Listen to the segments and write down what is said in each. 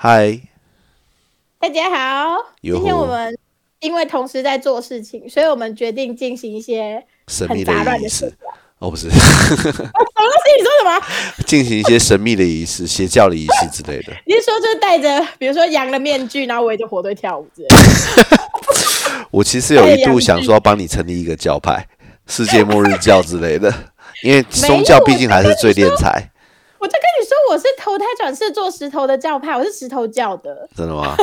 嗨，大家好，今天我们因为同时在做事情，所以我们决定进行一些神秘的仪式。哦，不是，什么东西？你说什么？进行一些神秘的仪式、邪教的仪式之类的。你是说就是戴着，比如说羊的面具，然后围着火堆跳舞之类的？我其实有一度想说帮你成立一个教派，世界末日教之类的，因为宗教毕竟还是最敛财，我在跟你说，我是投胎转世做石头的教派，我是石头教的。真的吗？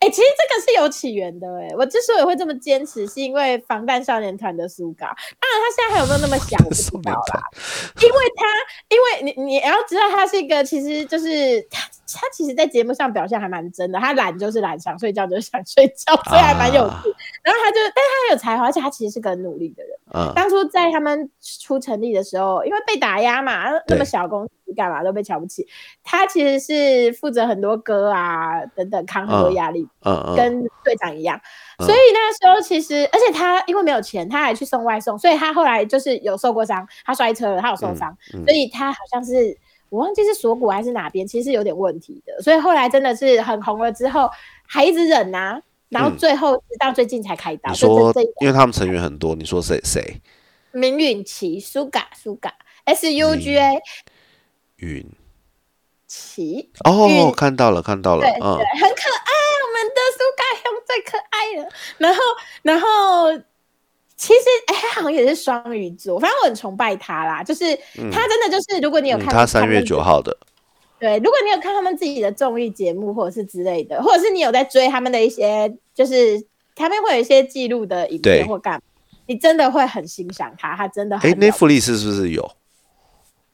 哎、其实这个是有起源的哎、我之所以会这么坚持，是因为防弹少年团的苏嘎。当然，他现在还有没有那么想，我不知道啦。因为他，因为你你要知道，他是一个其实就是他他其实，在节目上表现还蛮真的。他懒就是懒，想睡觉就是想睡觉，所以还蛮有趣。啊然后他就，但是他有才华，而且他其实是个很努力的人。嗯，当初在他们出成立的时候，因为被打压嘛，那么小公司干嘛都被瞧不起。他其实是负责很多歌啊等等，扛很多压力，嗯嗯，跟队长一样。嗯所以那时候其实，而且他因为没有钱，他还去送外送，所以他后来就是有受过伤，他摔车了，他有受伤，嗯所以他好像是我忘记是锁骨还是哪边，其实是有点问题的。所以后来真的是很红了之后，还一直忍呐、然后嗯最后直到最近才开刀。你说因为他们成员很多，你说谁谁？明允琪、苏嘎、苏嘎、S U G A 允琪，哦，看到了，看到了对，嗯，很可爱，我们的苏嘎兄最可爱了。然后，然后。其实，哎、他好像也是双鱼座，反正我很崇拜他啦。就是他真的就是，如果你有嗯，看、他三月九，号的，对，如果你有看他们自己的综艺节目或者是之类的，或者是你有在追他们的一些，就是他们会有一些记录的影对片或干嘛，你真的会很欣赏他，他真的很哎，了不起。内弗利斯是不是有？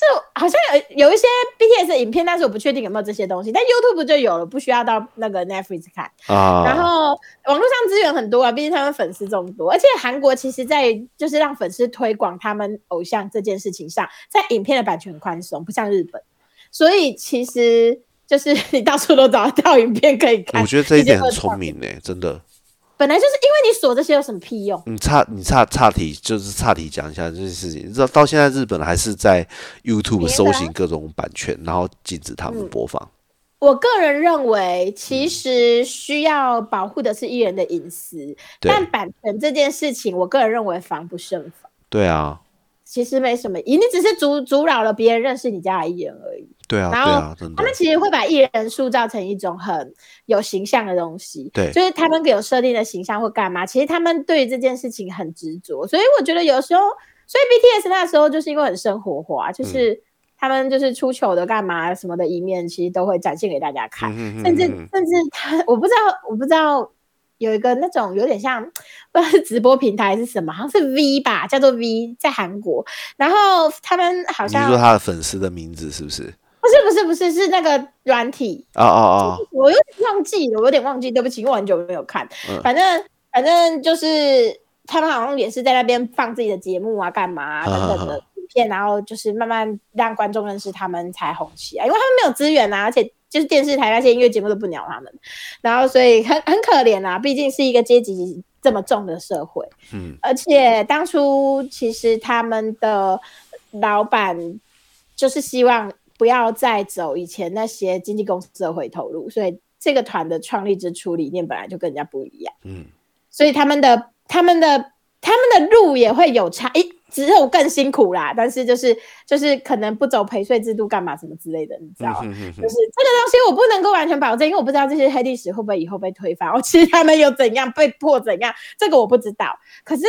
就好像有有一些 BTS 的影片，但是我不确定有没有这些东西。但 YouTube 就有了，不需要到那个 Netflix 看。啊，然后网络上资源很多啊，毕竟他们粉丝众多，而且韩国其实在就是让粉丝推广他们偶像这件事情上，在影片的版权很宽松，不像日本，所以其实就是你到处都找得到影片可以看。我觉得这一点很聪明呢，真的。本来就是因为你锁这些有什么屁用？你差你差差题，就是差题讲一下这件事情。你知道到现在日本还是在 YouTube 搜寻各种版权，然后禁止他们播放。我个人认为，其实需要保护的是艺人的隐私，对但版权这件事情，我个人认为防不胜防。对啊，其实没什么意义，你只是阻阻扰了别人认识你家的艺人而已。对啊，然后他们。其实会把艺人塑造成一种很有形象的东西，对就是他们有设定的形象或干嘛，其实他们对于这件事情很执着，所以我觉得有时候，所以 BTS 那时候就是因为很生活化，嗯就是他们就是出糗的干嘛什么的一面，其实都会展现给大家看，嗯甚至甚至他我不知道我不知道。有一个那种有点像，不知道是直播平台还是什么，好像是 V 吧，叫做 V，在韩国。然后他们好像说他的粉丝的名字是不是？不是不是不是是那个软体，哦哦哦！我有点忘记了，我有点忘记，对不起，因为我很久没有看。嗯反正反正就是他们好像也是在那边放自己的节目啊，干嘛、等等的影片，然后就是慢慢让观众认识他们才红起来，因为他们没有资源啊，而且就是电视台那些音乐节目都不鸟他们，然后所以很很可怜啊，毕竟是一个阶级这么重的社会。嗯，而且当初其实他们的老板就是希望不要再走以前那些经纪公司的回头路，所以这个团的创立之初理念本来就跟人家不一样，嗯，所以他们的他们的他们的路也会有差，诶，只有更辛苦啦，但是就是就是可能不走陪税制度干嘛什么之类的，你知道吗？嗯哼哼哼就是这个东西我不能够完全保证，因为我不知道这些黑历史会不会以后被推翻，哦，其实他们有怎样被迫怎样，这个我不知道。可是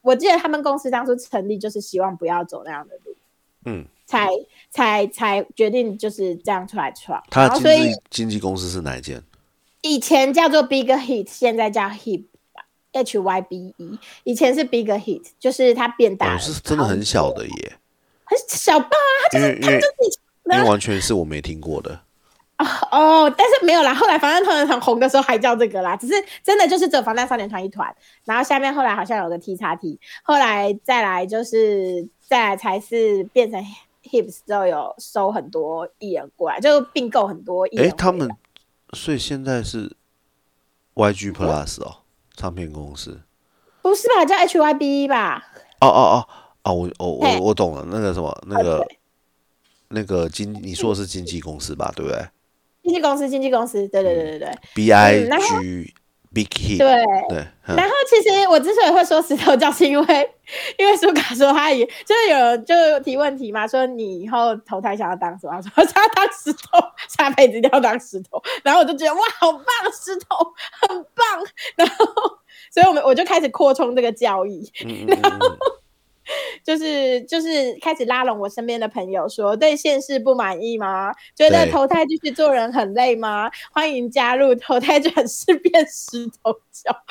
我记得他们公司当初成立就是希望不要走那样的路，嗯，才才才决定就是这样出来创。他所以纪经纪公司是哪一间？以前叫做 Big Hit，现在叫 Hip。H Y B E，以前是 Big Hit，就是它变大哦，是真的很小的耶，很小吧？它就是因为因为自己因为完全是我没听过的。哦，但是没有啦。后来防弹少年团红的时候还叫这个啦，只是真的就是只有防弹少年团一团，然后下面后来好像有个 T 叉 T，后来再来就是再来才是变成 Hips 之后有收很多艺人过来，就并购很多艺人回诶，他们所以现在是 YG Plus 哦，唱片公司。不是吧？叫 HYB 吧？哦哦哦哦，我我我我懂了，那个什么，那个哦那个经，你说的是经纪公司吧？对不对？经纪公司，经纪公司，对对对对对。B I G Big Hit，对，对，嗯然后其实我之所以会说石头教，是因为 因为苏卡说他也就是有人就提问题嘛，说你以后投胎想要当什么？他说他要当石头，下辈子一定要当石头。然后我就觉得哇，好棒，石头很棒。然后 所以我们我就开始扩充这个教义，嗯嗯嗯嗯 就是就是开始拉拢我身边的朋友说，对现世不满意吗？觉得投胎继续做人很累吗？欢迎加入投胎转世变石头教。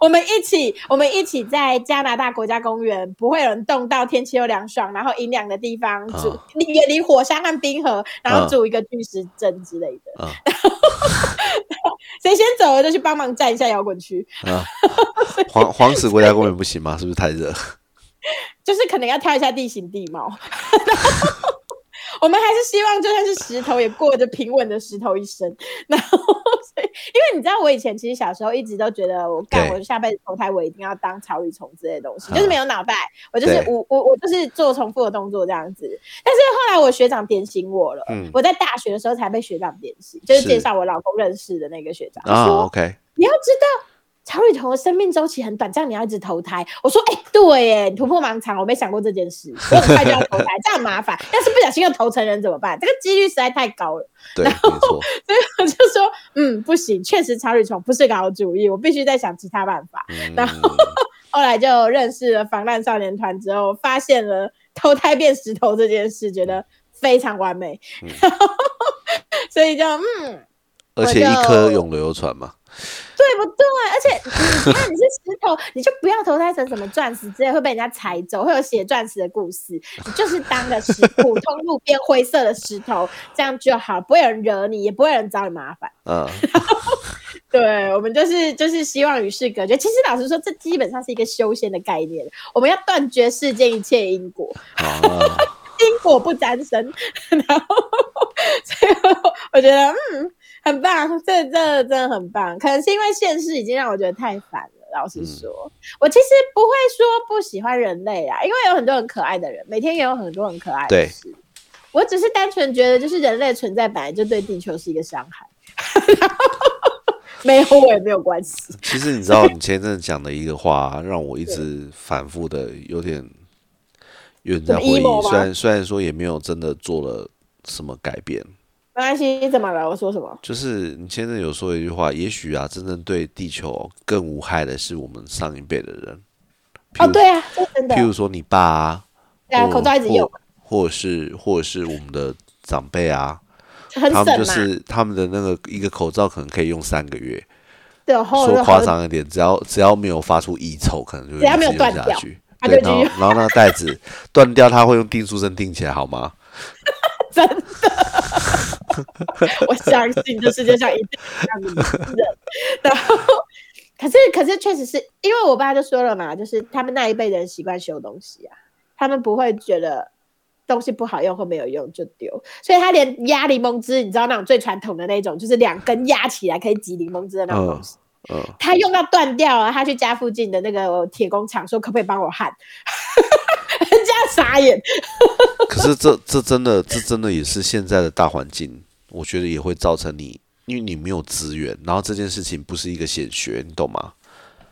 我们一起，我们一起在加拿大国家公园，不会有人动到，天气又凉爽，然后阴凉的地方住啊，远离火山和冰河，然后嗯住一个巨石阵之类的。啊 谁先走了就去帮忙站一下摇滚区，啊，黄黄石国家公园不行吗？是不是太热？就是可能要挑一下地形地貌。我们还是希望就算是石头，也过着平稳的石头一生。然后，为你知道，我以前其实小时候一直都觉得，我干对。我下辈子投胎，我一定要当草履虫之类的东西，啊就是没有脑袋，我就是我我我就是做重复的动作这样子。但是后来我学长点醒我了，嗯。我在大学的时候才被学长点醒，就是是。介绍我老公认识的那个学长，啊说，OK，你要知道。草履虫的生命周期很短，这样你要一直投胎。我说，哎、对耶，你突破盲肠，我没想过这件事，我很快就要投胎，这样很麻烦。但是不小心又投成人怎么办？这个几率实在太高了。对，没错，所以我就说，嗯，不行，确实草履虫不是个好主意，我必须再想其他办法。然后嗯，后来就认识了防弹少年团之后，发现了投胎变石头这件事，觉得非常完美，嗯所以就嗯，而且一颗永流传嘛，对不对？而且你看你是石头，你就不要投胎成什么钻石之类，会被人家踩走，会有写钻石的故事。你就是当个石普通路边灰色的石头，这样就好，不会有人惹你，也不会有人找你麻烦。嗯，对我们就是就是希望与世隔绝。其实老实说，这基本上是一个修仙的概念，我们要断绝世间一切因果。啊，因果不沾身，然后所以我我觉得嗯很棒，这这真的很棒。可能是因为现实已经让我觉得太烦了。老实说，我其实不会说不喜欢人类啊，因为有很多很可爱的人，每天也有很多很可爱的对事。我只是单纯觉得，就是人类存在本来就对地球是一个伤害，没有我也没有关系。其实你知道，你前阵子讲的一个话，让我一直反复的有点有点在回忆虽然虽然说也没有真的做了什么改变，没关系，怎么了？我说什么？就是你前阵有说一句话，也许啊，真正对地球更无害的是我们上一辈的人。哦，对啊，这真的譬，如说你爸啊，对啊，口罩一直用，或或者是或者是我们的长辈啊，很他们就。是他们的那个一个口罩可能可以用三个月，对，说夸张一点，只要只要没有发出异臭，可能就只要没有断掉下去。对，然后然后那个袋子断掉，它会用订书针定起来，好吗？真的，我相信这世界上一定有这样的人。然后，可是可是确实是因为我爸就说了嘛，就是他们那一辈的人习惯修东西啊，他们不会觉得东西不好用或没有用就丢，所以他连压柠檬汁，你知道那种最传统的那种，就是两根压起来可以挤柠檬汁的那种东西。嗯，他用到断掉了，他去家附近的那个铁工厂说可不可以帮我焊，人家傻眼。可是这这真的这真的也是现在的大环境，我觉得也会造成你，因为你没有资源，然后这件事情不是一个显学，你懂吗？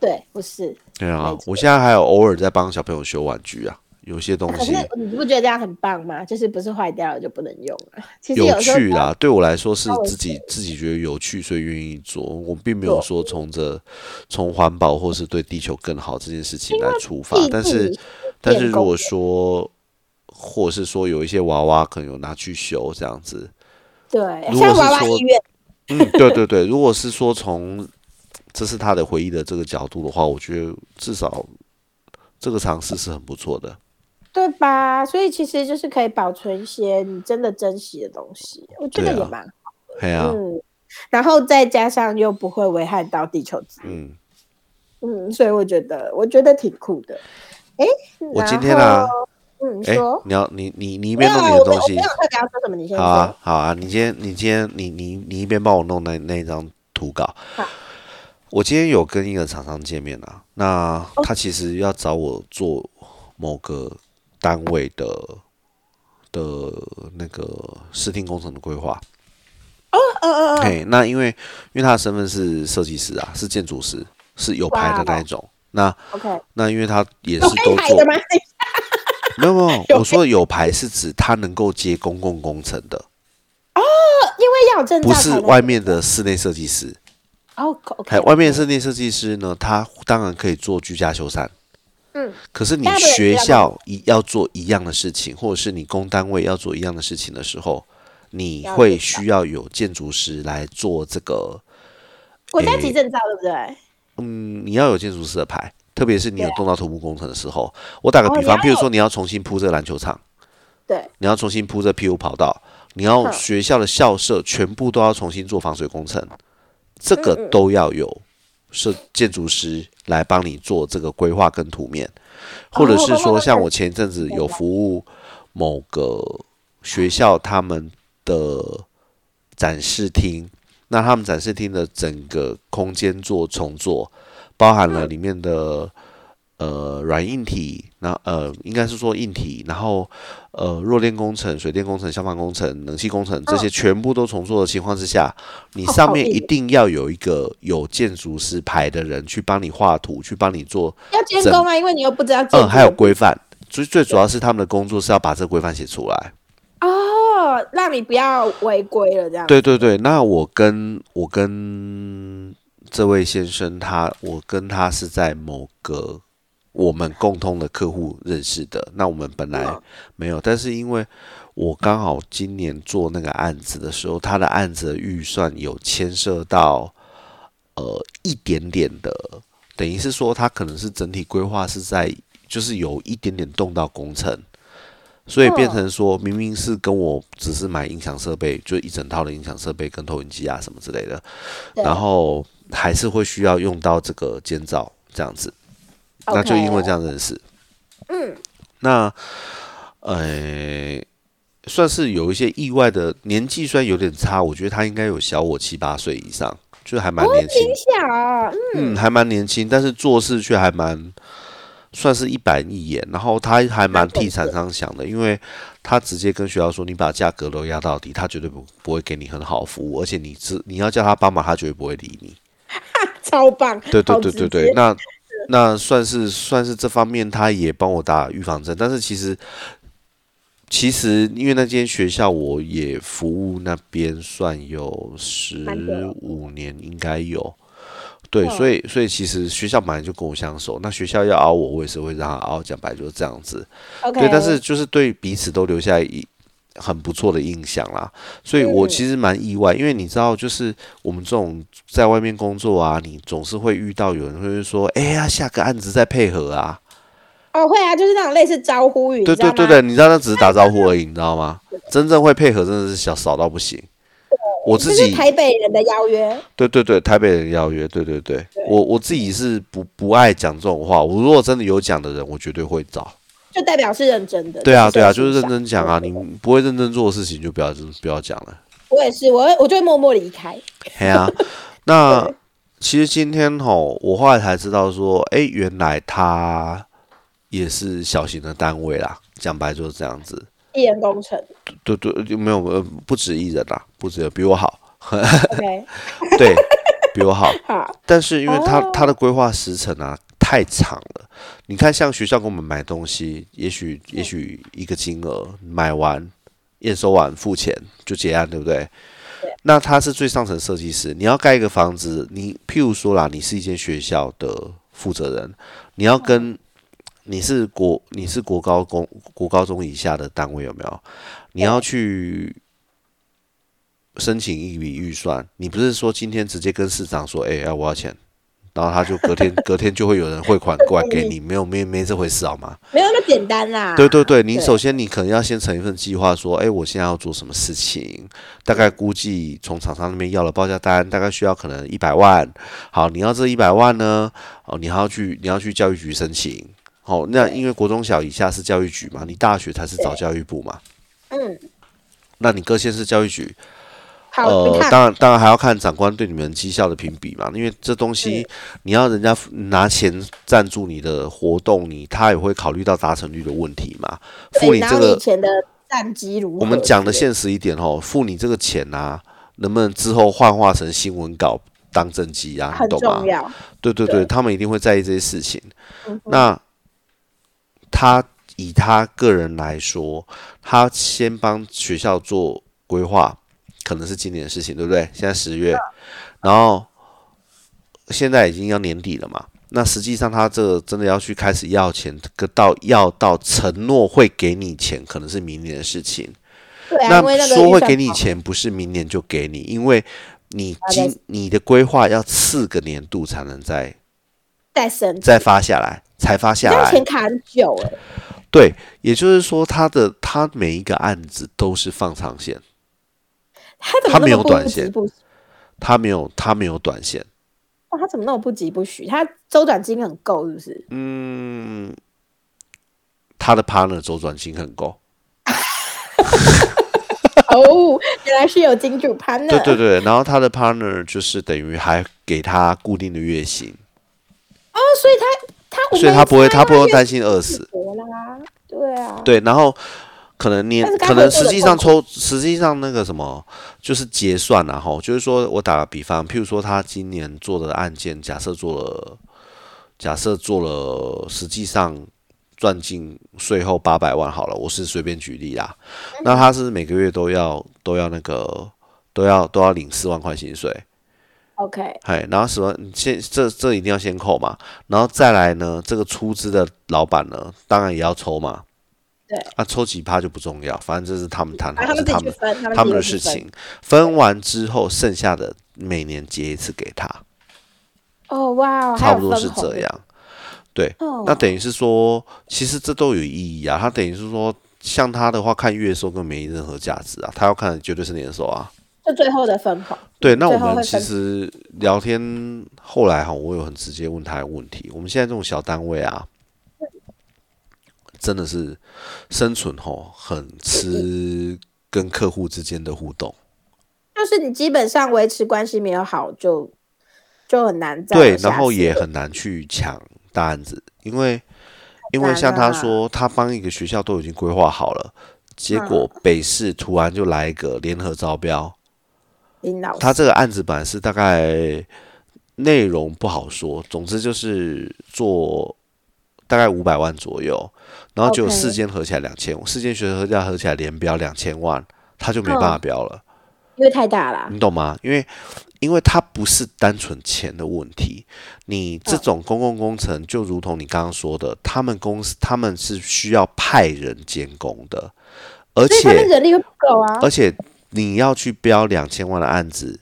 对，不是。对啊我现在还有偶尔在帮小朋友修玩具啊，有些东西可是你不觉得这样很棒吗？就是不是坏掉了就不能用了？其实有有趣啦，对我来说是自己自己觉得有趣，所以愿意做。我并没有说从着从环保或是对地球更好这件事情来出发，但是但是如果说，或者是说有一些娃娃可能有拿去修这样子，对，像娃娃医院，嗯，对对对，如果是说从这是他的回忆的这个角度的话，我觉得至少这个尝试是很不错的。对吧？所以其实就是可以保存一些你真的珍惜的东西，我觉得也蛮好。对啊、嗯，然后再加上又不会危害到地球资源，嗯，嗯，所以我觉得我觉得挺酷的。哎，我今天啊然后，嗯，哎、说。你要你你你一边弄你的东西。好啊，好啊，你今天你今天你你你一边帮我弄那那一张图稿好。我今天有跟一个厂商见面啊，那哦他其实要找我做某个单位的的那个视听工程的规划。嗯嗯嗯，嘿，那因为因为他的身份是设计师啊，是建筑师，是有牌的那一种。那 OK，那因为他也是都做？没有没有，有 我说的有牌是指他能够接公共工程的。哦，因为要证照不是外面的室内设计师。哦，OK，还外面的室内设计师呢，他当然可以做居家修缮，嗯，可是你学校一要做一样的事情，或者是你公单位要做一样的事情的时候，你会需要有建筑师来做这个，国家级证照对不对？嗯，你要有建筑师的牌，特别是你有动到土木工程的时候。我打个比方，哦你要有譬如说你要重新铺这个篮球场，对，你要重新铺这 PU 跑道，你要学校的校舍全部都要重新做防水工程，这个都要有设建筑师来帮你做这个规划跟图面，或者是说，像我前一阵子有服务某个学校他们的展示厅，那他们展示厅的整个空间做重做，包含了里面的。呃，软硬体，那呃，应该是说硬体，然后呃，弱电工程、水电工程、消防工程、冷气工程这些全部都重做的情况之下，你上面一定要有一个有建筑师牌的人去帮你画图，去帮你做，要监工啊，因为你又不知道建嗯，还有规范。最最主要是他们的工作是要把这个规范写出来。哦，让你不要违规了这样。对对对，那我跟我跟这位先生他，我跟他是在某个我们共通的客户认识的。那我们本来嗯没有，但是因为我刚好今年做那个案子的时候，他的案子的预算有牵涉到呃一点点的，等于是说他可能是整体规划是在就是有一点点动到工程。所以变成说，明明是跟我只是买音响设备，就一整套的音响设备跟投影机啊什么之类的，然后还是会需要用到这个监造这样子，那就因为这样认识。嗯，那呃，算是有一些意外的年纪，虽然有点差，我觉得他应该有小我七八岁以上，就是还蛮年轻，小啊，嗯，嗯，还蛮年轻，但是做事却还蛮算是一板一眼，然后他还蛮替厂商想的，因为他直接跟学校说，你把价格都压到底，他绝对不不会给你很好服务，而且你只你要叫他帮忙，他绝对不会理你。超棒，对对对对对，那那算是算是这方面，他也帮我打预防针。但是其实其实因为那间学校，我也服务那边算有十五年，应该有。对，嗯所以所以其实学校本来就跟我相熟，那学校要熬我，我也是会让他熬，讲白就是这样子。对，但是就是对彼此都留下一很不错的印象啦。所以我嗯其实蛮意外，因为你知道，就是我们这种在外面工作啊，你总是会遇到有人会说：“哎呀，下个案子再配合啊。哦会啊，就是那种类似招呼语，”对对对对，你知道那只是打招呼而已，你知道吗？真正会配合真的是小少到不行。我自己是台北人的邀约，对对对，台北人邀约，对对对，我我自己是不不爱讲这种话。我如果真的有讲的人，我绝对会找。就代表是认真的。对啊对啊，就是认真讲啊，你不会认真做的事情就不要就不要讲了。我也是，我会我就会默默离开。嘿啊，那其实今天吼，我后来才知道说，哎、原来他也是小型的单位啦。讲白就是这样子，一人工程对对，就没有呃，不止一人啦，不止比我好，，OK，对比我好。好，但是因为他哦他的规划时程啊太长了，你看像学校给我们买东西，也许也许一个金额买完验收完付钱就结案，对不对？那他是最上层设计师，你要盖一个房子，你譬如说啦，你是一间学校的负责人，你要跟你是国你是国高公国高中以下的单位有没有？你要去申请一笔预算，你不是说今天直接跟市长说，哎、要我要钱，然后他就隔天 隔天就会有人汇款过来给你，没有没没这回事好吗？没有那么简单啦。对对对，你首先你可能要先成一份计划，说，哎，我现在要做什么事情，大概估计从厂商那边要了报价单，大概需要可能一百万。好，你要这一百万呢，哦，你还要去你要去教育局申请。好，那因为国中小以下是教育局嘛，你大学才是找教育部嘛。嗯，那你各县市教育局，好，呃当然当然还要看长官对你们绩效的评比嘛，因为这东西你要人家拿钱赞助你的活动，你他也会考虑到达成率的问题嘛，付你这个以前的战绩如何？我们讲的现实一点哦，付你这个钱啊，能不能之后幻化成新闻稿当政绩啊？很你懂吗重？要。对对对，对他们一定会在意这些事情。嗯那他以他个人来说，他先帮学校做规划，可能是今年的事情，对不对？现在十月，然后现在已经要年底了嘛。那实际上他这个真的要去开始要钱，个到要到承诺会给你钱，可能是明年的事情。对那那个说会给你钱，不是明年就给你，因为你今你的规划要四个年度才能再再发下来，才发下来。钱卡很久哎、对，也就是说，他的他每一个案子都是放长线，他怎么他没有短线他没有他没有短线。哇他怎么那么不急不徐？他周转金很够是不是？嗯，他的 partner 周转金很够。哦，原来是有金主 partner。对对对，然后他的 partner 就是等于还给他固定的月薪，哦，所以他他所以他不会他不用担担心饿死。对啊，对，然后可能年但是该可能实际上抽实际上那个什么就是结算然后就是说我打个比方，譬如说他今年做的案件，假设做了假设做了实际上赚进税后八百万好了，我是随便举例啦，那他是每个月都要都要那个都要都要领四万块薪水。OK，哎，然后什么？先这这一定要先扣嘛，然后再来呢，这个出资的老板呢，当然也要抽嘛。对，啊，抽几趴就不重要，反正这是他们谈是他们，他们的事情。分完之后，剩下的每年结一次给他，哦，哇，差不多是这。样。对，哦，那等于是说，其实这都有意义啊。他等于是说，像他的话，看月收跟没任何价值啊，他要看的绝对是年收啊。就最后的分红。对，那我们其实聊天后来哈，我有很直接问他的问题：我们现在这种小单位啊，真的是生存吼很吃跟客户之间的互动。就是你基本上维持关系没有好，就就很难再对然后也很难去抢大案子，因为因为像他啊说，他帮一个学校都已经规划好了，结果嗯北市突然就来一个联合招标，他这个案子本来是大概内容不好说，总之就是做大概五百万左右，然后就 OK 四间合起来两千，四间学生合价合起来连标两千万，他就没办法嗯标了，因为太大了。你懂吗？因为因为它不是单纯钱的问题，你这嗯种公共工程就如同你刚刚说的，他们公司他们是需要派人监工的，而且人力会不够啊。而且你要去标两千万的案子，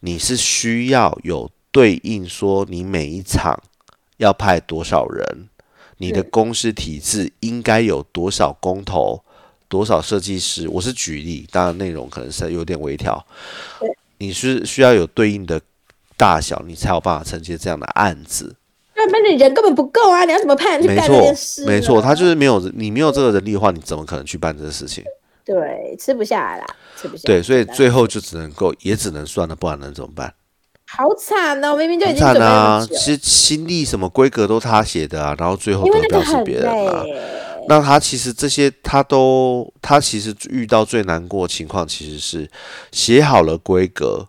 你是需要有对应说你每一场要派多少人，你的公司体制应该有多少工头，多少设计师。我是举例，当然内容可能是有点微调。你是需要有对应的大小，你才有办法承接这样的案子。那那你人根本不够啊！你要怎么派人去干这没错件事，呢？没错，他就是没有你没有这个人力的话，你怎么可能去办这个事情？对吃不下来啦，吃不下来。对，所以最后就只能够，也只能算了，不然能怎么办？好惨哦！明明就已经准备那啊！其实新历什么规格都他写的啊，然后最后因为得标是那个很别人啊。累。那他其实这些他都，他其实遇到最难过的情况其实是写好了规格，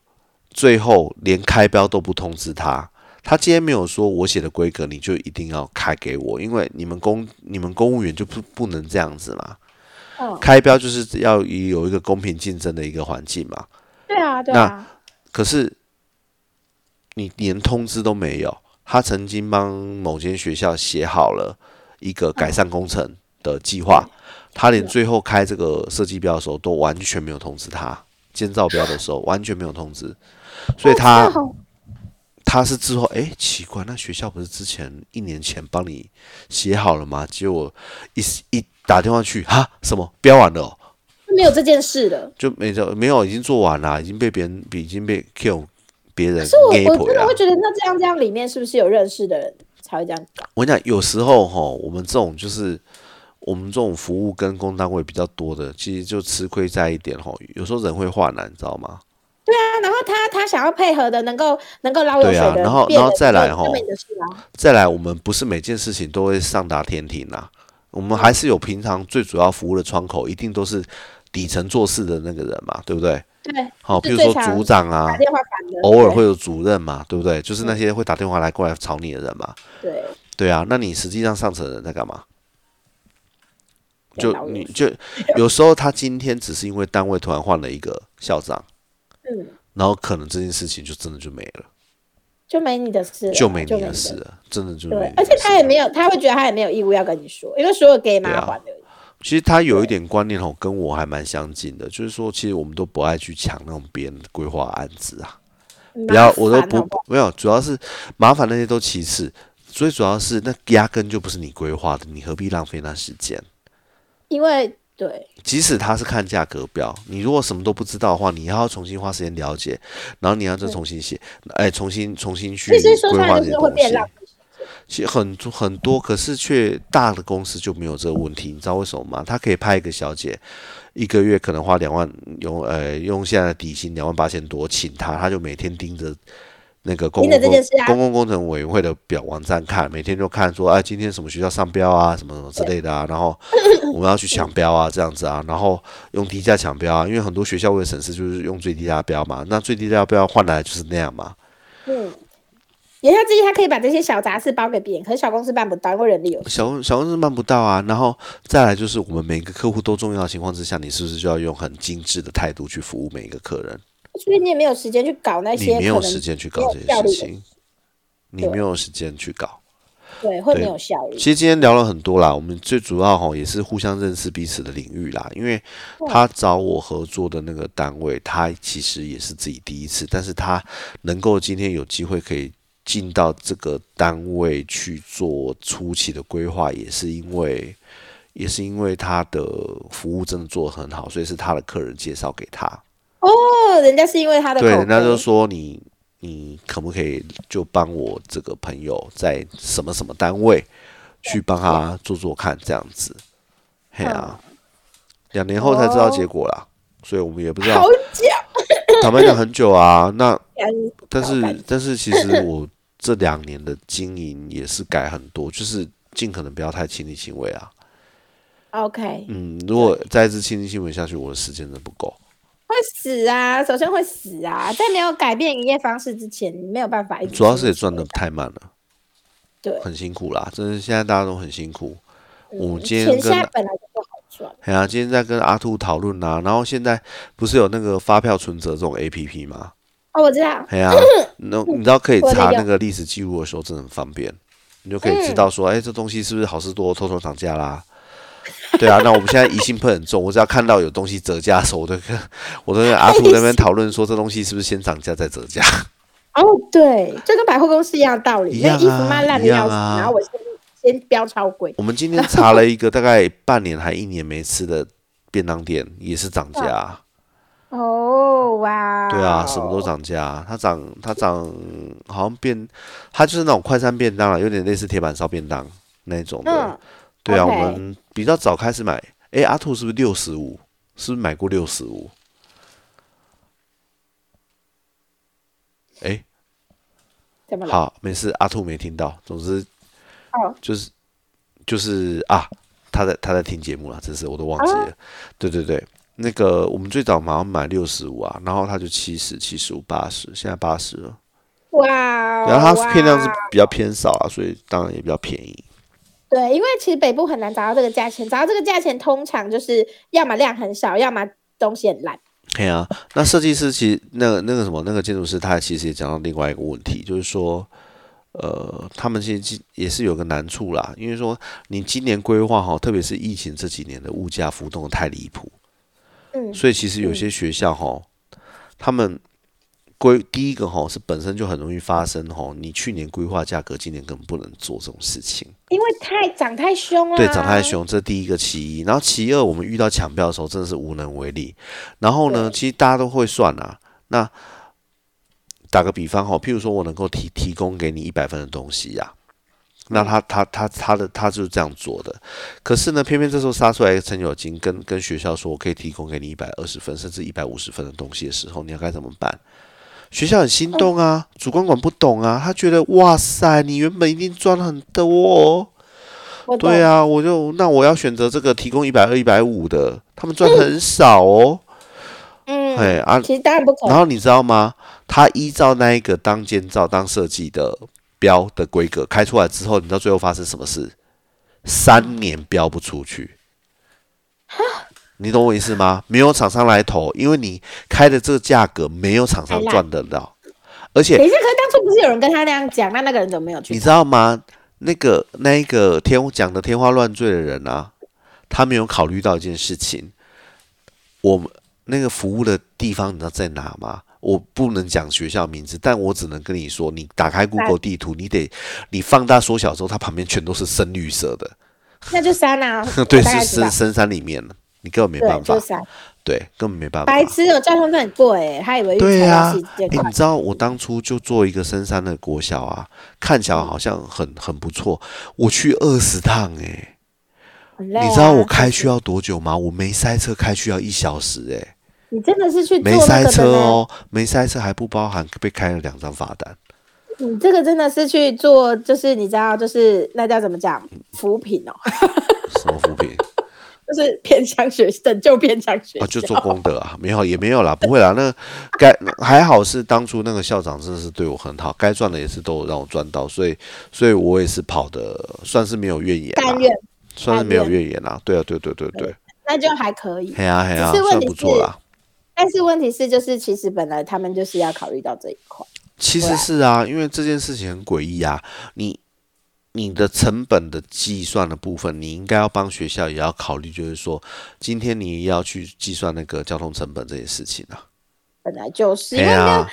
最后连开标都不通知他。他今天没有说我写的规格你就一定要开给我，因为你们公你们公务员就不不能这样子嘛。嗯，开标就是要有一个公平竞争的一个环境嘛。对啊，对那啊。可是你连通知都没有，他曾经帮某间学校写好了一个改善工程的计划，他连最后开这个设计标的时候都完全没有通知他，监造标的时候完全没有通知，所以他他是之后哎奇怪，那学校不是之前一年前帮你写好了吗？结果一一打电话去，哈什么标完了哦、没有这件事了。就没有没有已经做完了，已经被别人已经被 kill 别人可是我我真的会。觉得，那这样这样里面是不是有认识的人才会这样搞？我跟你讲，有时候哈，我们这种就是我们这种服务跟工单位比较多的，其实就吃亏在一点哈，有时候人会换难，你知道吗？对啊，然后他他想要配合的，能够能够捞有对水的，啊然后然后再来就吼没你的事啊。再来，我们不是每件事情都会上达天庭呐，我们还是有平常最主要服务的窗口，一定都是底层做事的那个人嘛，对不对？对，好，是譬如说组长啊偶尔会有主任嘛，对不对？就是那些会打电话来过来吵你的人嘛。对，对啊，那你实际上上层的人在干嘛？就你就 有时候他今天只是因为单位突然换了一个校长，嗯，然后可能这件事情就真的就没了，就没你的事了，就没你的事了，真的就没，的而且他也没有，他会觉得他也没有义务要跟你说，因为所有给麻烦的。其实他有一点观念哦，跟我还蛮相近的，就是说，其实我们都不爱去抢那种别人的规划案子啊，不要，我都不没有，主要是麻烦那些都其次，最主要是那压根就不是你规划的，你何必浪费那时间？因为对。即使他是看价格表，你如果什么都不知道的话，你还要重新花时间了解，然后你要再重新写，哎，重新重新去规划这些东西。其实很多很多，可是却大的公司就没有这个问题，你知道为什么吗？他可以派一个小姐，一个月可能花两万，用呃用现在的底薪两万八千多，请她，她就每天盯着那个公共公共工程委员会的表网站看，每天就看说，哎，今天什么学校上标啊，什么什么之类的啊，然后 我们要去抢标啊，这样子啊，然后用低价抢标啊，因为很多学校为了省事，就是用最低价标嘛，那最低价标换来就是那样嘛。嗯，言下之意，他可以把这些小杂事包给别人，可是小公司办不到，因为人力有限。小公小公司办不到啊，然后再来就是我们每个客户都重要的情况之下，你是不是就要用很精致的态度去服务每一个客人？所以你也没有时间去搞那些你没有时间去搞这些事情，你没有时间去搞。对会没有效率。其实今天聊了很多啦，我们最主要哈也是互相认识彼此的领域啦。因为他找我合作的那个单位，他其实也是自己第一次，但是他能够今天有机会可以进到这个单位去做初期的规划，也是因为也是因为他的服务真的做得很好，所以是他的客人介绍给他。哦，人家是因为他的对，人家就说你你可不可以就帮我这个朋友在什么什么单位去帮他做做看这样子，嘿啊，两年后才知道结果啦，所以我们也不知道好，久，坦白讲很久啊。那 但是但是其实我这两年的经营也是改很多，就是尽可能不要太亲力亲为啊。OK 嗯，如果再一次亲力亲为下去，我的时间真的不够。会死啊，首先会死啊，在没有改变营业方式之前，你没有办法。主要是也赚的太慢了，对，很辛苦啦，真的现在大家都很辛苦。我们今天本来就不好赚，哎呀，今天在跟阿兔讨论啊，然后现在不是有那个发票存折这种 A P P 吗？哦，我知道，哎呀，那你知道可以查那个历史记录的时候，真的很方便，你就可以知道说，哎、这东西是不是好事多偷偷涨价啦？对啊，那我们现在疑心喷很重，我只要看到有东西折价的时候，我都跟我都跟阿 兔那边讨论说，这东西是不是先涨价再折价？哦，对，就跟百货公司一样的道理，一样啊那衣服卖烂的要死，然后我先先标超贵，我们今天 查了一个大概半年还一年没吃的便当店，也是涨价。哦，哇，对啊，什么都涨价，它涨它涨，好像变，它就是那种快餐便当啊，有点类似铁板烧便当那种的。嗯，对啊，我们比较早开始买。诶，阿兔是不是六十五？是不是买过六十五？哎，怎么了？好，没事，阿兔没听到。总之哦，就是就是啊，他在他在听节目了，真是我都忘记啊了。对对对，那个我们最早马上买六十五啊，然后他就七十、七十五、八十，现在八十了。哇，然后它片量是比较偏少啊，所以当然也比较便宜。对，因为其实北部很难找到这个价钱，找到这个价钱通常就是要么量很少，要么东西很烂。对啊，那设计师其实那个那个什么那个建筑师，他其实也讲到另外一个问题，就是说，呃，他们其实也是有个难处啦，因为说你今年规划哈，特别是疫情这几年的物价浮动的太离谱，嗯，所以其实有些学校哈，他们规第一个哈是本身就很容易发生哈，你去年规划价格，今年根本不能做这种事情。因为太涨太凶了，对，涨太。凶，这第一个其一。然后其二，我们遇到抢票的时候真的是无能为力。然后呢，其实大家都会算啊。那打个比方哈，譬如说我能够提提供给你一百分的东西呀、那他他他他的他就是这样做的。可是呢，偏偏这时候杀出来一个程咬金，跟跟学校说我可以提供给你一百二十分甚至一百五十分的东西的时候，你要该怎么办？学校很心动啊，主管管不懂啊，他觉得哇塞，你原本一定赚很多哦。对，啊，我就那我要选择这个提供一百二、一百五的，他们赚很少哦。嗯，哎啊，其实当然不。然后你知道吗？他依照那一个当建造、当设计的标的规格开出来之后，你知道最后发生什么事？三年标不出去。你懂我意思吗？没有厂商来投，因为你开的这个价格没有厂商赚得到，而且等一下，可是当初不是有人跟他那样讲，那那个人怎么没有去？你知道吗？那个那一个天讲的天花乱坠的人啊，他没有考虑到一件事情，我们那个服务的地方你知道在哪吗？我不能讲学校名字，但我只能跟你说，你打开 Google 地图，你得你放大缩小之后，它旁边全都是深绿色的，那就山啊，对，是深深山里面了，你根本没，办法就，山。对，根本没办法。白痴哦，交通费很贵，他以为对呀、你知道我当初就做一个深山的国小啊，看起来好像很很不错。我去二十趟哎、你知道我开去要多久吗？我没塞车开去要一小时哎、你真的是去没塞？车哦，没塞车还不包含被开了两张罚单。你这个真的是去做，就是你知道，就是那叫怎么讲，扶贫哦，什么扶贫就是偏向学拯救偏向学校，啊？就做功德啊？没有也没有啦，不会啦。那 该还好是当初那个校长真的是对我很好，该赚的也是都有让我赚到，所以所以我也是跑的算是没有怨言啦甘，愿，算是没有怨言啦。对啊，对对对对，那就还可以。嘿啊是问算不错啦。但是问题是，就是其实本来他们就是要考虑到这一块，其实是啊，因为这件事情很诡异啊，你你的成本的计算的部分，你应该要帮学校也要考虑，就是说，今天你也要去计算那个交通成本这件事情啊。本来就是因为没有啊，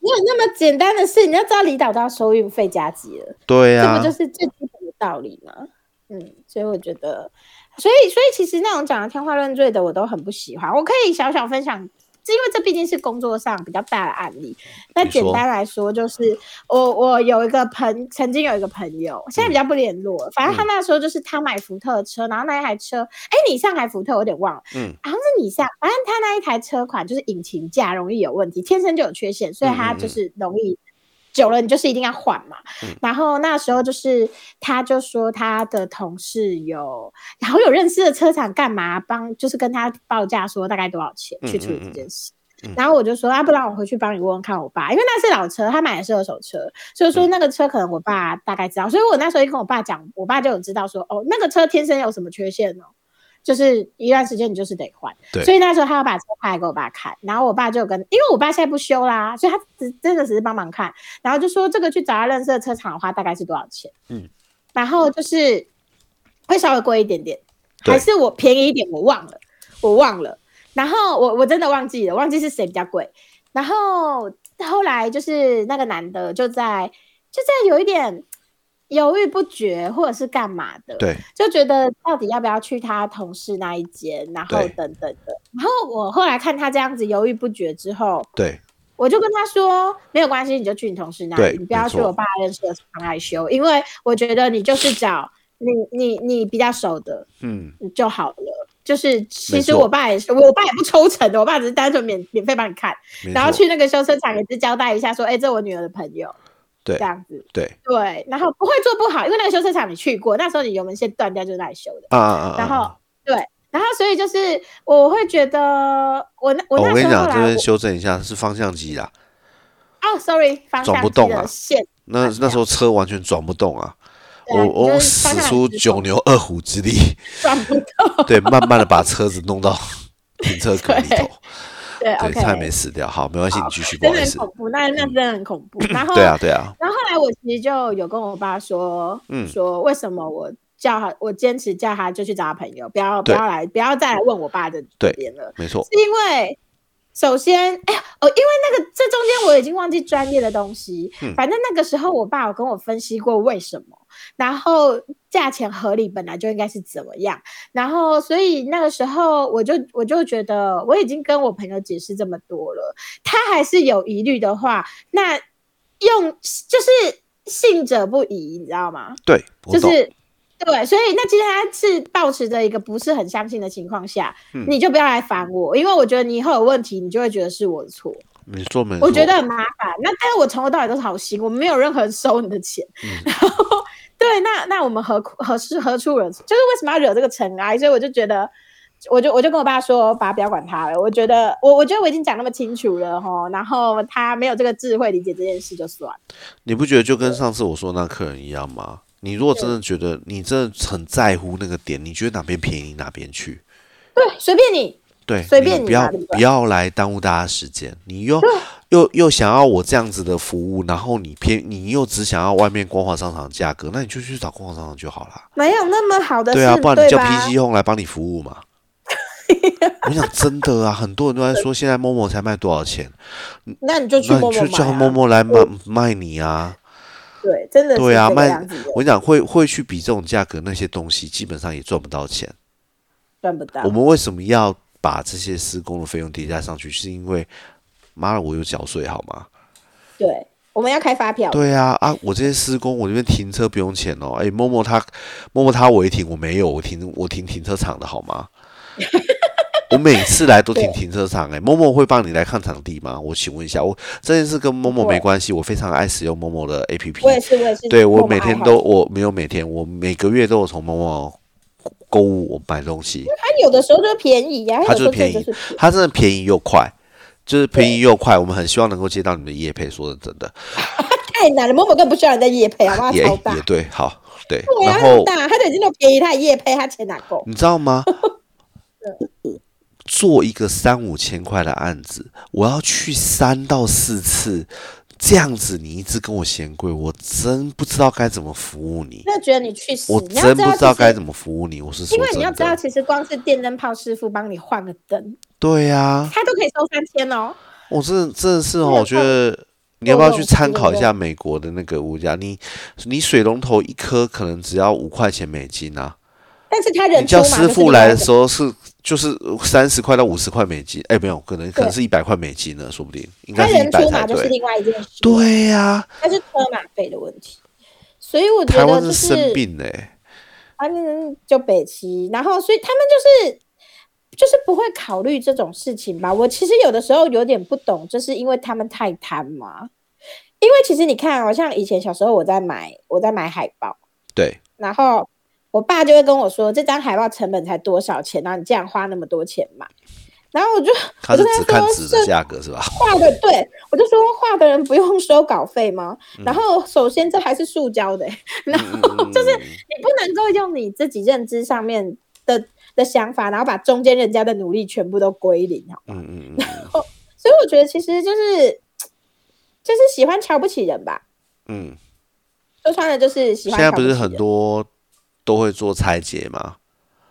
没有那么简单的事，你要知道离岛都要收运费加急了，对啊这不就，是最基本的道理吗？嗯，所以我觉得，所以所以其实那种讲的天花乱坠的，我都很不喜欢。我可以小小分享，是因为这毕竟是工作上比较大的案例。那简单来说，就是我我有一个朋，曾经有一个朋友，现在比较不联络了。反正他那时候就是他买福特车，然后那一台车，哎，你上海福特，我有点忘了，嗯，好像是你上，反正他那一台车款就是引擎架容易有问题，天生就有缺陷，所以它嗯就是容易。久了，你就是一定要换嘛。嗯。然后那时候就是，他就说他的同事有，然后有认识的车厂干嘛帮，就是跟他报价说大概多少钱去处理这件事。嗯。嗯嗯然后我就说啊，不然我回去帮你问问看我爸，因为那是老车，他买的是二手车，所以嗯。说那个车可能我爸大概知道，所以我那时候一跟我爸讲，我爸就有知道说，哦，那个车天生有什么缺陷哦，就是一段时间你就是得换。对所以那时候他要把车开来给我爸看，然后我爸就跟，因为我爸现在不修啦，所以他只真的只是帮忙看，然后就说这个去找他认识的车厂的话，大概是多少钱？嗯，然后就是会稍微贵一点点，还是我便宜一点？我忘了，我忘了。然后我我真的忘记了，忘记是谁比较贵。然后后来就是那个男的就在就在有一点犹豫不决，或者是干嘛的，对，就觉得到底要不要去他同事那一间，然后等等的。然后我后来看他这样子犹豫不决之后，对，我就跟他说没有关系，你就去你同事那里，你不要去我爸认识的厂来修，因为我觉得你就是找你你你比较熟的嗯，就好了。就是其实我爸也是，我爸也不抽成的，我爸只是单纯免免费帮你看，然后去那个修车厂也是交代一下说，哎、这我女儿的朋友，对这样子。对，对，然后不会做不好，因为那个修车厂你去过，那时候你油门线断掉就是那里修的。啊啊啊啊！然后对，然后所以就是我会觉得我那我哦我跟你讲，这边修正一下，是方向机啦。哦，sorry，方向不动啊线，那那时候车完全转不动啊，我我使出九牛二虎之力，转不动。对，慢慢的把车子弄到停车格里头，对对，，OK，差点没死掉。好，没关系，你继续，真的。很恐怖，那那真的很恐怖。然后对啊，对啊，然后后来我其实就有跟我爸说，嗯说为什么我叫他，我坚持叫他就去找他朋友，不要不要来，不要再来问我爸的这对边了，没错，是因为。首先，哎呀，哦，因为那个这中间我已经忘记专业的东西，嗯反正那个时候我爸有跟我分析过为什么，然后价钱合理本来就应该是怎么样，然后所以那个时候我就我就觉得我已经跟我朋友解释这么多了，他还是有疑虑的话，那用就是信者不疑，你知道吗？对，就是对，所以那其实他是保持着一个不是很相信的情况下，嗯你就不要来烦我，因为我觉得你以后有问题，你就会觉得是我的错，你说没错，我觉得很麻烦。那但是我从头到尾都是好心，我没有任何人收你的钱，嗯然后对，那那我们何何是何处惹，就是为什么要惹这个尘埃？所以我就觉得我就我就跟我爸说，爸不要管他了。我觉得我我觉得我已经讲那么清楚了哈，然后他没有这个智慧理解这件事就算。你不觉得就跟上次我说那客人一样吗？你如果真的觉得你真的很在乎那个点，你觉得哪边便宜哪边去。对，随便你。对，随便你不要不要来耽误大家时间。你又又又想要我这样子的服务，然后你偏你又只想要外面光华商场价格，那你就去找光华商场就好了。没有那么好的，对啊，不然你叫 PC Home 来帮你服务嘛。我想真的啊，很多人都在说现在陌陌才卖多少钱，那你就去陌陌叫陌陌来卖卖你啊。对，真的对啊，卖我跟你讲会会去比这种价格，那些东西基本上也赚不到钱，赚不到。我们为什么要？把这些施工的费用叠加上去，是因为妈的，我有缴税好吗？对，我们要开发票。对啊，啊，我这些施工，我这边停车不用钱哦。哎，默默他，默默他违停，我没有，我停我停停车场的好吗？我每次来都停停车场。哎，默默会帮你来看场地吗？我请问一下，我这件事跟默默没关系。我非常爱使用默默的 A P P。我也是，我也是。对我每天都，我没有每天，我每个月都有从默默。购物我买东西，它有的时候就便宜呀，它就是便宜，它真的便宜又快，就是便宜又快。我们很希望能够接到你们的叶配，说的真的，太难了。某某更不需要人家叶配啊，也也对，好对，然后大，他都已经那么便宜，他叶配，他钱哪够？你知道吗？做一个三五千块的案子，我要去三到四次。这样子，你一直跟我嫌贵，我真不知道该怎么服务你。那觉得你去死，我真不知道该怎么服务你。我是因为你要知道，其实光是电灯泡师傅帮你换个灯，对呀，他都可以收三千哦。我真的真的是哦，我觉得你要不要去参考一下美国的那个物价？你你水龙头一颗可能只要五块钱美金啊。但是他人叫师傅来的时候是就是三十块到五十块美金，哎，没有，可能可能是一百块美金呢，说不定应该是一百才对。是另外一件事。对呀，那是车马费的问题，所以我觉得台湾是生病嘞。啊，就北齐，然后所以他们就是就是不会考虑这种事情吧？我其实有的时候有点不懂，就是因为他们太贪嘛。因为其实你看，好像以前小时候我在买我在买海报，对，然后。我爸就会跟我说：“这张海报成本才多少钱？然后你这样花那么多钱买。”然后我就 他是只看纸的价格是吧？画的对，我就说画的人不用收稿费吗？然后首先这还是塑胶的，然后 就是你不能够用你自己认知上面的的想法，然后把中间人家的努力全部都归零，好嗯嗯嗯。然后所以我觉得其实就是就是喜欢瞧不起人吧。嗯，说穿了就是喜欢。现在不是很多。都会做拆解吗，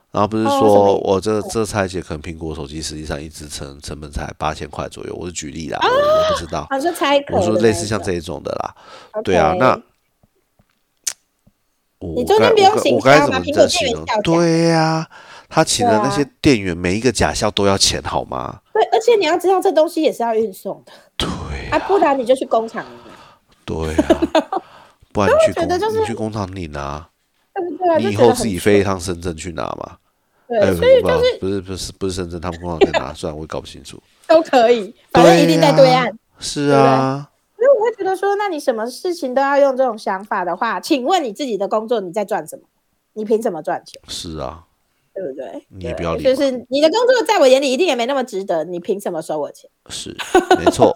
然后不是说我这这拆解可能苹果手机实际上一支成成本才八千块左右，我是举例啦，我不知道。我说拆我说类似像这一种的啦，对啊，那你中间不用行销吗？苹果店员对呀，他请的那些店员每一个假笑都要钱好吗？对，而且你要知道这东西也是要运送的，对啊，不然你就去工厂对啊，不然你去工你去工厂领啊。你以后自己飞一趟深圳去拿嘛？对，所以就是不是不是不是深圳，他们工厂在哪？虽然我也搞不清楚。都可以，反正一定在对岸。是啊。所以我会觉得说，那你什么事情都要用这种想法的话，请问你自己的工作你在赚什么？你凭什么赚钱？是啊，对不对？你也不要理。就是你的工作在我眼里一定也没那么值得，你凭什么收我钱？是，没错。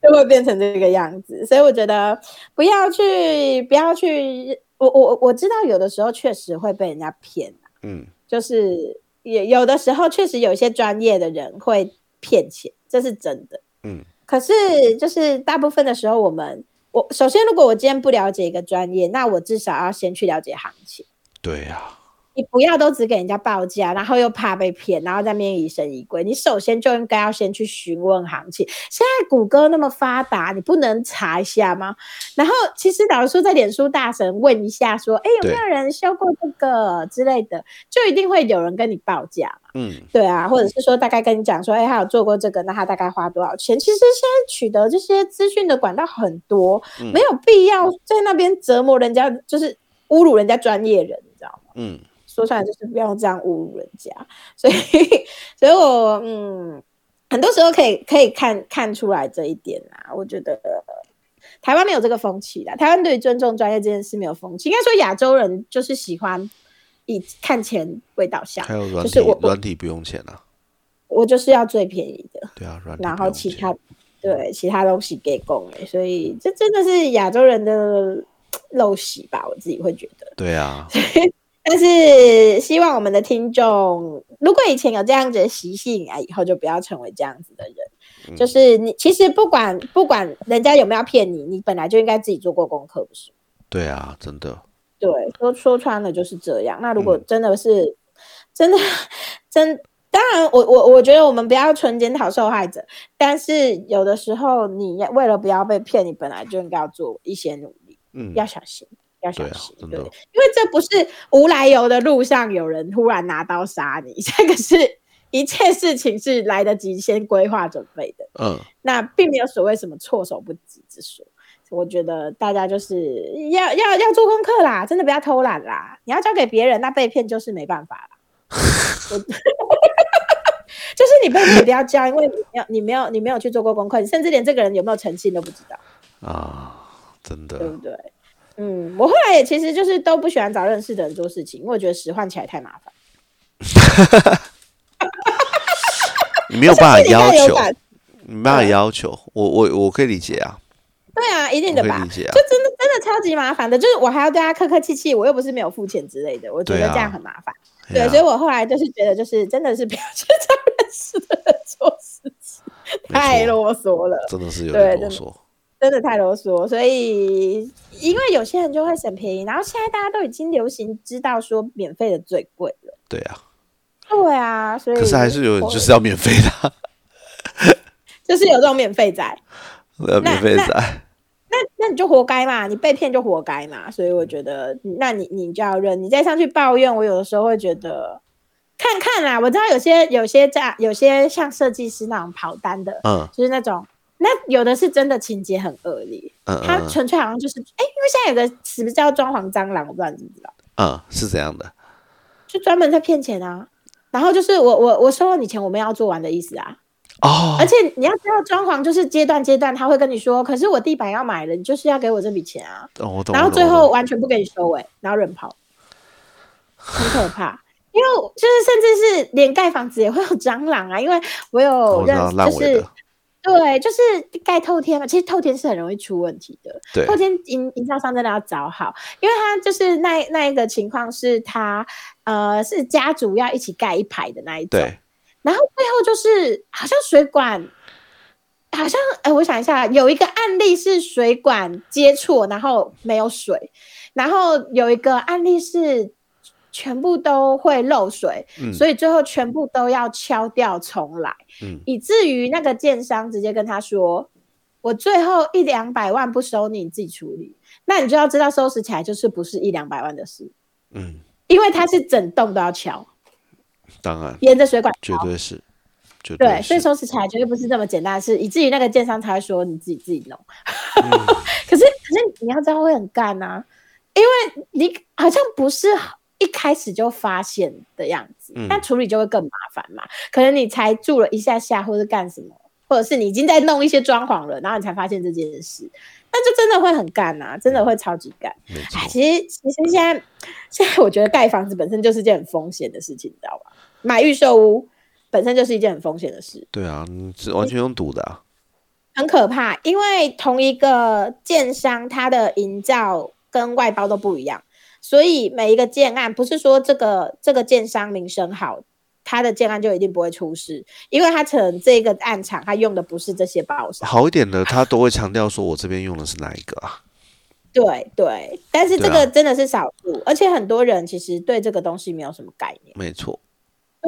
就会变成这个样子，所以我觉得不要去，不要去。我我我知道有的时候确实会被人家骗嗯，就是也有的时候确实有一些专业的人会骗钱，这是真的，嗯。可是就是大部分的时候，我们我首先如果我今天不了解一个专业，那我至少要先去了解行情。对呀。你不要都只给人家报价，然后又怕被骗，然后在面疑神疑鬼。你首先就应该要先去询问行情。现在谷歌那么发达，你不能查一下吗？然后其实老实说，在脸书大神问一下，说，哎，有没有人修过这个之类的，就一定会有人跟你报价嘛。嗯，对啊，或者是说大概跟你讲说，哎，他有做过这个，那他大概花多少钱？其实现在取得这些资讯的管道很多，没有必要在那边折磨人家，就是侮辱人家专业人，你知道吗？嗯。说出来就是不要这样侮辱人家，所以，所以我嗯，很多时候可以可以看看出来这一点啊。我觉得台湾没有这个风气的，台湾对于尊重专业这件事没有风气。应该说亚洲人就是喜欢以看钱为导向，还有软体软体不用钱啊。我就是要最便宜的，对啊，软体然后其他对其他东西给供哎，所以这真的是亚洲人的 陋习吧，我自己会觉得。对啊，但是希望我们的听众，如果以前有这样子的习性啊，以后就不要成为这样子的人。嗯就是你其实不管不管人家有没有骗你，你本来就应该自己做过功课，不是？对啊，真的，对，说说穿了就是这样。那如果嗯真的是、真的真，当然我我我觉得我们不要纯检讨受害者，但是有的时候你为了不要被骗，你本来就应该要做一些努力，嗯，要小心。要小对啊心，真的因为这不是无来由的路上有人突然拿刀杀你，这个是一切事情是来得及先规划准备的。嗯，那并没有所谓什么措手不及之说。我觉得大家就是要要要做功课啦，真的不要偷懒啦。你要交给别人，那被骗就是没办法啦。就是你被骗不要交，因为你没有你没有你没有去做过功课，你甚至连这个人有没有诚信都不知道，啊，真的对，不对？嗯，我后来也其实就是都不喜欢找认识的人做事情，因为我觉得使唤起来太麻烦。你没有办法要求，你没办法要求，我我我可以理解啊，对啊，一定的吧就，真的真的超级麻烦的，就是我还要对他客客气气，我又不是没有付钱之类的，我觉得这样很麻烦。对，所以我后来就是觉得，就是真的是不要去找认识的人做事情，太啰嗦了，真的是有点啰嗦，真的太啰嗦。所以，因为有些人就会省便宜，然后现在大家都已经流行知道说免费的最贵了。对啊，对啊，所以可是还是有人就是要免费的啊，就是有这种免费仔，呃，免费那仔，那那你就活该嘛，你被骗就活该嘛。所以我觉得，那你你就要认，你再上去抱怨，我有的时候会觉得，看看啦，我知道有些有些在有些像设计师那种跑单的，嗯就是那种，那有的是真的情节很恶劣，嗯嗯他纯粹好像就是，哎、因为现在有个词叫装潢蟑螂，我不知道你知不知道，嗯，是这样的？就专门在骗钱啊。然后就是我我我收了你钱，我们要做完的意思啊。哦而，且你要知道，装潢就是阶段阶段，他会跟你说，可是我地板要买了，你就是要给我这笔钱啊。哦我懂，然后最后完全不给你收尾，然后人跑，很可怕。因为就是甚至是连盖房子也会有蟑螂啊，因为我有认识，就是对，就是盖透天嘛。其实透天是很容易出问题的，对透天营营造商真的要找好，因为他就是那那一个情况是他呃是家族要一起盖一排的那一种，对，然后最后就是好像水管，好像哎，我想一下，有一个案例是水管接错，然后没有水，然后有一个案例是全部都会漏水，嗯。所以最后全部都要敲掉重来，嗯。以至于那个建商直接跟他说：“我最后一两百万不收你，你自己处理。”那你就要知道，收拾起来就是不是一两百万的事，嗯，因为它是整栋都要敲，当然，沿着水管。绝对是，绝对，所以，收拾起来绝对不是这么简单的事，以至于那个建商才会说你自己自己弄。嗯。可是，可是你要知道会很干啊、因为你好像不是一开始就发现的样子，嗯那处理就会更麻烦嘛。可能你才住了一下下，或者干什么，或者是你已经在弄一些装潢了，然后你才发现这件事，那就真的会很干呐、真的会超级干。哎，，其实其实现在现在我觉得盖房子本身就是件很风险的事情，你知道吧？买预售屋本身就是一件很风险的事。对啊，你是完全用赌的啊，很可怕，因为同一个建商，它的营造跟外包都不一样，所以每一个建案不是说这个这个建商名声好，他的建案就一定不会出事，因为他可能这个案场他用的不是这些包商，好一点的，他都会强调说我这边用的是哪一个啊？对对，但是这个真的是少数，而且很多人其实对这个东西没有什么概念。没错，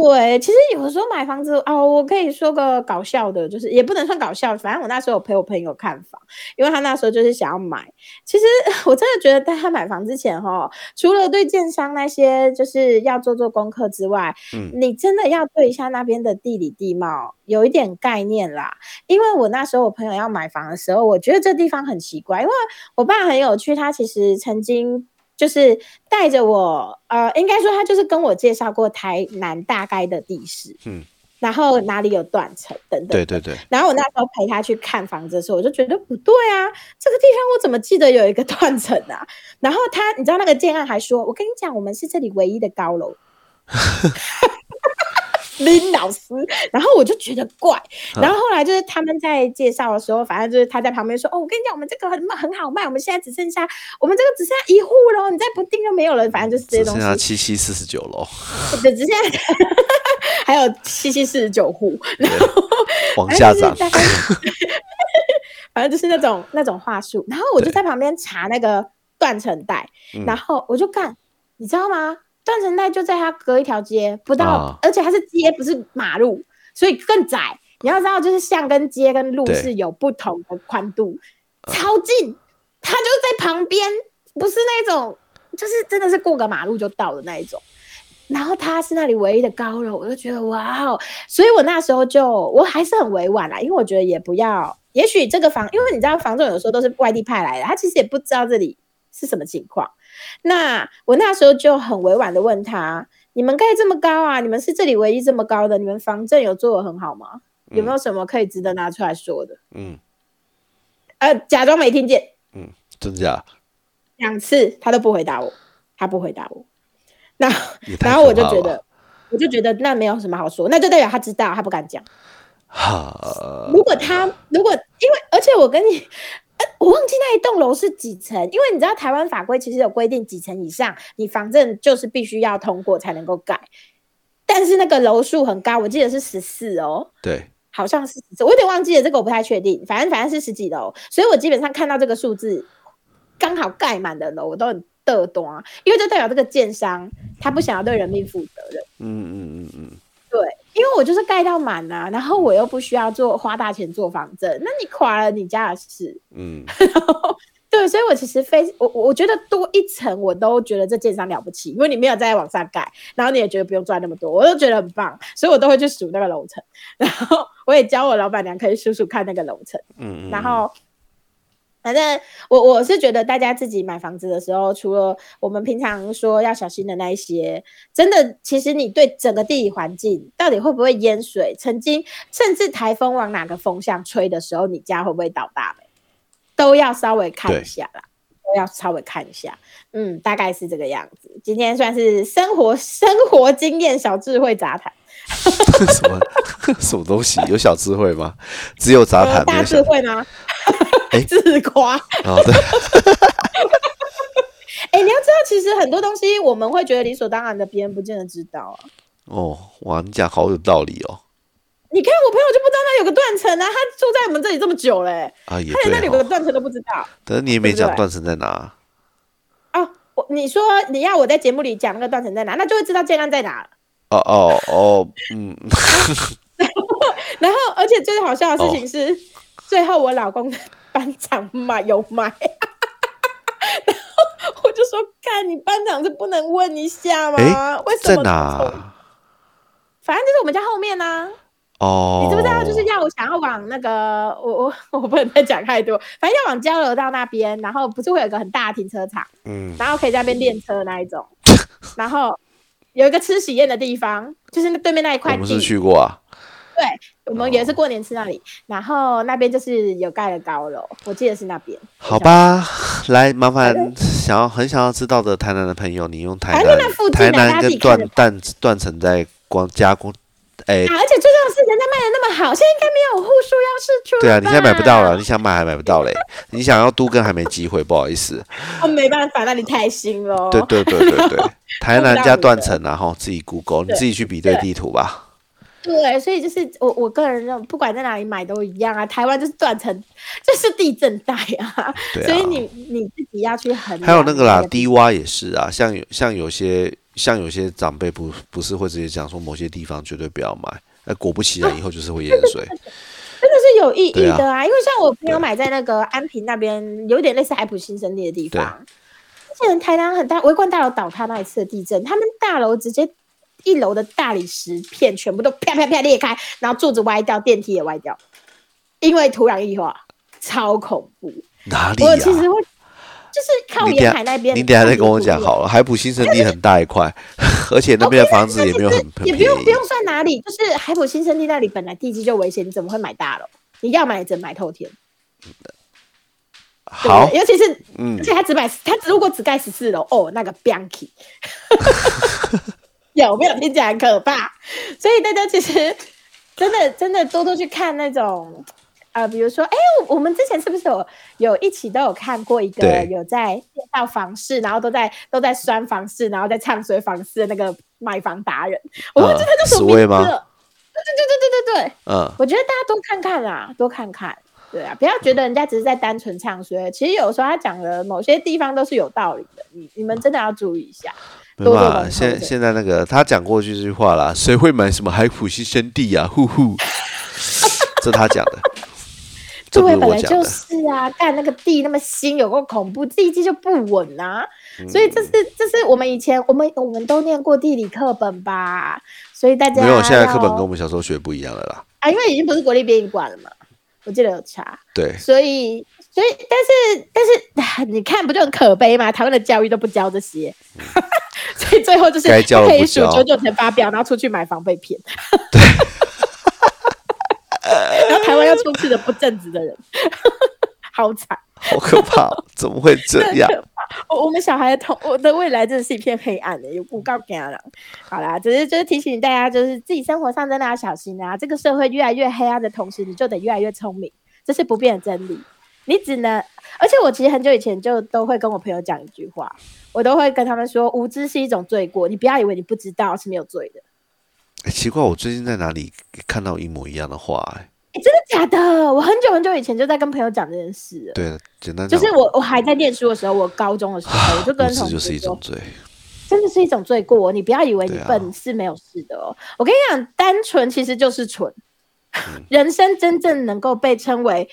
对，其实有的时候买房子哦，我可以说个搞笑的，就是也不能算搞笑，反正我那时候有陪我朋友看房，因为他那时候就是想要买。其实 我真的觉得，在他买房之前哈，除了对建商那些就是要做做功课之外，嗯你真的要对一下那边的地理地貌有一点概念啦。因为我那时候我朋友要买房的时候，我觉得这地方很奇怪，因为我爸很有趣，他其实曾经就是带着我，呃，应该说他就是跟我介绍过台南大概的地势，嗯，然后哪里有断层等等。对对对。然后我那时候陪他去看房子的时候，我就觉得不对啊，这个地方我怎么记得有一个 断层啊？然后他，你知道那个建案还说，我跟你讲，我们是这里唯一的高楼。林老师，然后我就觉得怪，然后后来就是他们在介绍的时候，反正就是他在旁边说：“哦，我跟你讲，我们这个很很好卖，我们现在只剩下我们这个只剩下一户喽，你再不定就没有了。”反正就是这些东西。剩下七七四十九楼，对，只剩下还有七七四十九户，然后往下涨。反正就是那种那种话术，然后我就在旁边查那个断层带，然后我就看，你知道吗？断层带就在它隔一条街不到，而且它是街不是马路，所以更窄。你要知道，就是巷跟街跟路是有不同的宽度，超近，它就在旁边，不是那种，就是真的是过个马路就到的那一种。然后它是那里唯一的高楼，我就觉得哇哦！所以我那时候就我还是很委婉啦，因为我觉得也不要，也许这个房，因为你知道房仲有时候都是外地派来的，他其实也不知道这里是什么情况。那我那时候就很委婉的问他：“你们盖这么高啊？你们是这里唯一这么高的？你们防震有做的很好吗？有没有什么可以值得拿出来说的？”嗯，呃，假装没听见。嗯，真假？两次他都不回答我，他不回答我。那然后我就觉得，我就觉得那没有什么好说，那就代表他知道，他不敢讲。好，如果他如果因为而且我跟你。我忘记那一栋楼是几层，因为你知道台湾法规其实有规定几层以上，你房证就是必须要通过才能够盖。但是那个楼数很高，我记得是十四哦。对，好像是十四，我有点忘记了，这个我不太确定。反正反正是十几楼，所以我基本上看到这个数字刚好盖满的楼，我都很嘚多，因为就代表这个建商他不想要对人命负责任。嗯嗯嗯嗯。我就是盖到满啊，然后我又不需要做花大钱做房证，那你垮了你家的事。嗯，对，所以我其实非我我觉得多一层我都觉得这建商了不起，因为你没有再往上盖，然后你也觉得不用赚那么多，我都觉得很棒，所以我都会去数那个楼层，然后我也教我老板娘可以数数看那个楼层，嗯嗯，然后。反正我我是觉得，大家自己买房子的时候，除了我们平常说要小心的那一些，真的，其实你对整个地理环境到底会不会淹水，曾经甚至台风往哪个风向吹的时候，你家会不会倒大霉都要稍微看一下啦，都要稍微看一下。嗯，大概是这个样子。今天算是生活生活经验小智慧杂谈。什么 什么东西？有小智慧吗？只有杂谈，大智慧吗？哎，自夸。好的。哎，你要知道，其实很多东西我们会觉得理所当然的，别人不见得知道啊。哦，哇，你讲好有道理哦。你看我朋友就不知道那有个断层啊，他住在我们这里这么久嘞，啊，也他连那里有个断层都不知道。可是你也没讲断层在哪。哦，我你说你要我在节目里讲那个断层在哪，那就会知道建安在哪。哦哦哦，嗯。然后，而且最好笑的事情是。最后我老公班长买有买，然后我就说：“看你班长是不能问一下吗？为什么？在哪？反正就是我们家后面呢。哦，你知不知道？就是要我想要往那个，我我我不能再讲太多。反正要往交流道那边，然后不是会有一个很大的停车场，嗯，然后可以在那边练车那一种。然后有一个吃喜宴的地方，就是那对面那一块地。我们是去过啊。对。我们也是过年吃那里，然后那边就是有盖的高楼，我记得是那边。好吧，来麻烦想要很想要知道的台南的朋友，你用台南台南跟断断断层在光加工，哎，而且最重要的是人家卖的那么好，现在应该没有户数要试出。对啊，你现在买不到了，你想买还买不到嘞，你想要都跟还没机会，不好意思。哦没办法，那你太新了。对对对对对，台南加断层，然后自己 Google，你自己去比对地图吧。对，所以就是我我个人认为，不管在哪里买都一样啊。台湾就是断层，就是地震带啊。对啊。所以你你自己要去衡量。还有那个啦，低洼也是啊。像有像有些像有些长辈不不是会直接讲说某些地方绝对不要买，那果不其然 以后就是会淹水。真的是有意义的啊，因为像我朋友买在那个安平那边，有点类似海普新生地的地方。之前台南很大围观大楼倒塌那一次的地震，他们大楼直接。一楼的大理石片全部都啪啪啪裂开，然后柱子歪掉，电梯也歪掉，因为土壤异化，超恐怖。哪里？我其实会，就是靠沿海那边。你等下再跟我讲好了。海普新生地很大一块，而且那边的房子也没有很很便宜也不用不。用算哪里，就是海普新生地那里本来地基就危险，你怎么会买大楼？你要买只能买透天，好？，尤其是嗯而，且他只买他如果只盖十四楼，哦，那个 Bianchi，有没有听起来很可怕？所以大家其实真的真的多多去看那种。呃，比如说，哎、我我们之前是不是有有一起都有看过一个有在介绍房市，然后都在都在酸房市，然后在唱衰房市的那个买房达人，我忘记他叫什么名字史威吗了。对对对对对对对，嗯，我觉得大家多看看啦，多看看，对啊，不要觉得人家只是在单纯唱衰，其实有时候他讲的某些地方都是有道理的，你你们真的要注意一下。没办法，多做功课现对现在那个他讲过这句话啦，谁会买什么海普西生地啊？呼呼，这他讲的，这不对，是本来就。是啊，干那个地那么新，有够恐怖，地基就不稳啊。嗯所以这是这是我们以前我们我们都念过地理课本吧，所以大家没有，现在课本跟我们小时候学不一样了啦。啊，因为已经不是国立编译馆了嘛，我记得有查。对，所以，所以，但是，但是，啊 你看，不就很可悲吗？台湾的教育都不教这些，所以最后就是该教的可以数九九乘法表，然后出去买房被骗。然后台湾要充斥着不正直的人，好惨。好可怕哦，怎么会这样？我我们小孩的童我的未来真的是一片黑暗的，有不告给他了。好啦，只是就是提醒大家，就是自己生活上真的要小心啊。这个社会越来越黑暗的同时，你就得越来越聪明，这是不变的真理。你只能，而且我其实很久以前就都会跟我朋友讲一句话，我都会跟他们说，无知是一种罪过，你不要以为你不知道是没有罪的。哎奇怪，我最近在哪里看到一模一样的话、哎，哎，真的假的？我很久很久以前就在跟朋友讲这件事了。对，简单讲，就是我我还在念书的时候，我高中的时候，我就跟同学说就是一种，罪。真的是一种罪过。你不要以为你笨是没有事的哦。我跟你讲，单纯其实就是蠢。嗯 人生真正能够被称为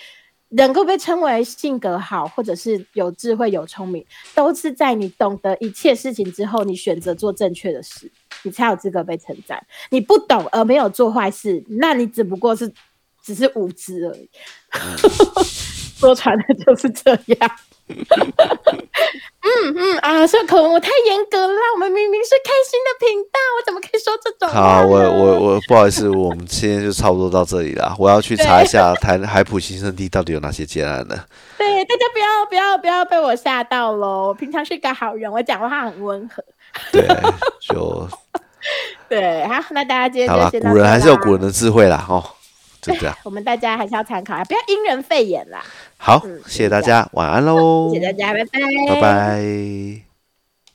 能够被称为性格好，或者是有智慧、有聪明，都是在你懂得一切事情之后，你选择做正确的事，你才有资格被称赞。你不懂而没有做坏事，那你只不过是只是无知而已。说穿了就是这样。嗯嗯啊，说可能我太严格了啦，我们明明是开心的频道，我怎么可以说这种好，我我我不好意思，我们今天就差不多到这里了。我要去查一下台 海普新生地到底有哪些建案呢？对大家不要不要不要被我吓到喽！我平常是个好人，我讲话很温和。对，就 对，好，那大家今天好啦，就先到古人还是有古人的智慧啦，哦，就这样。我们大家还是要参考啊，不要因人废言啦。好嗯，谢谢大家，晚安喽，谢谢大家，拜拜，拜拜。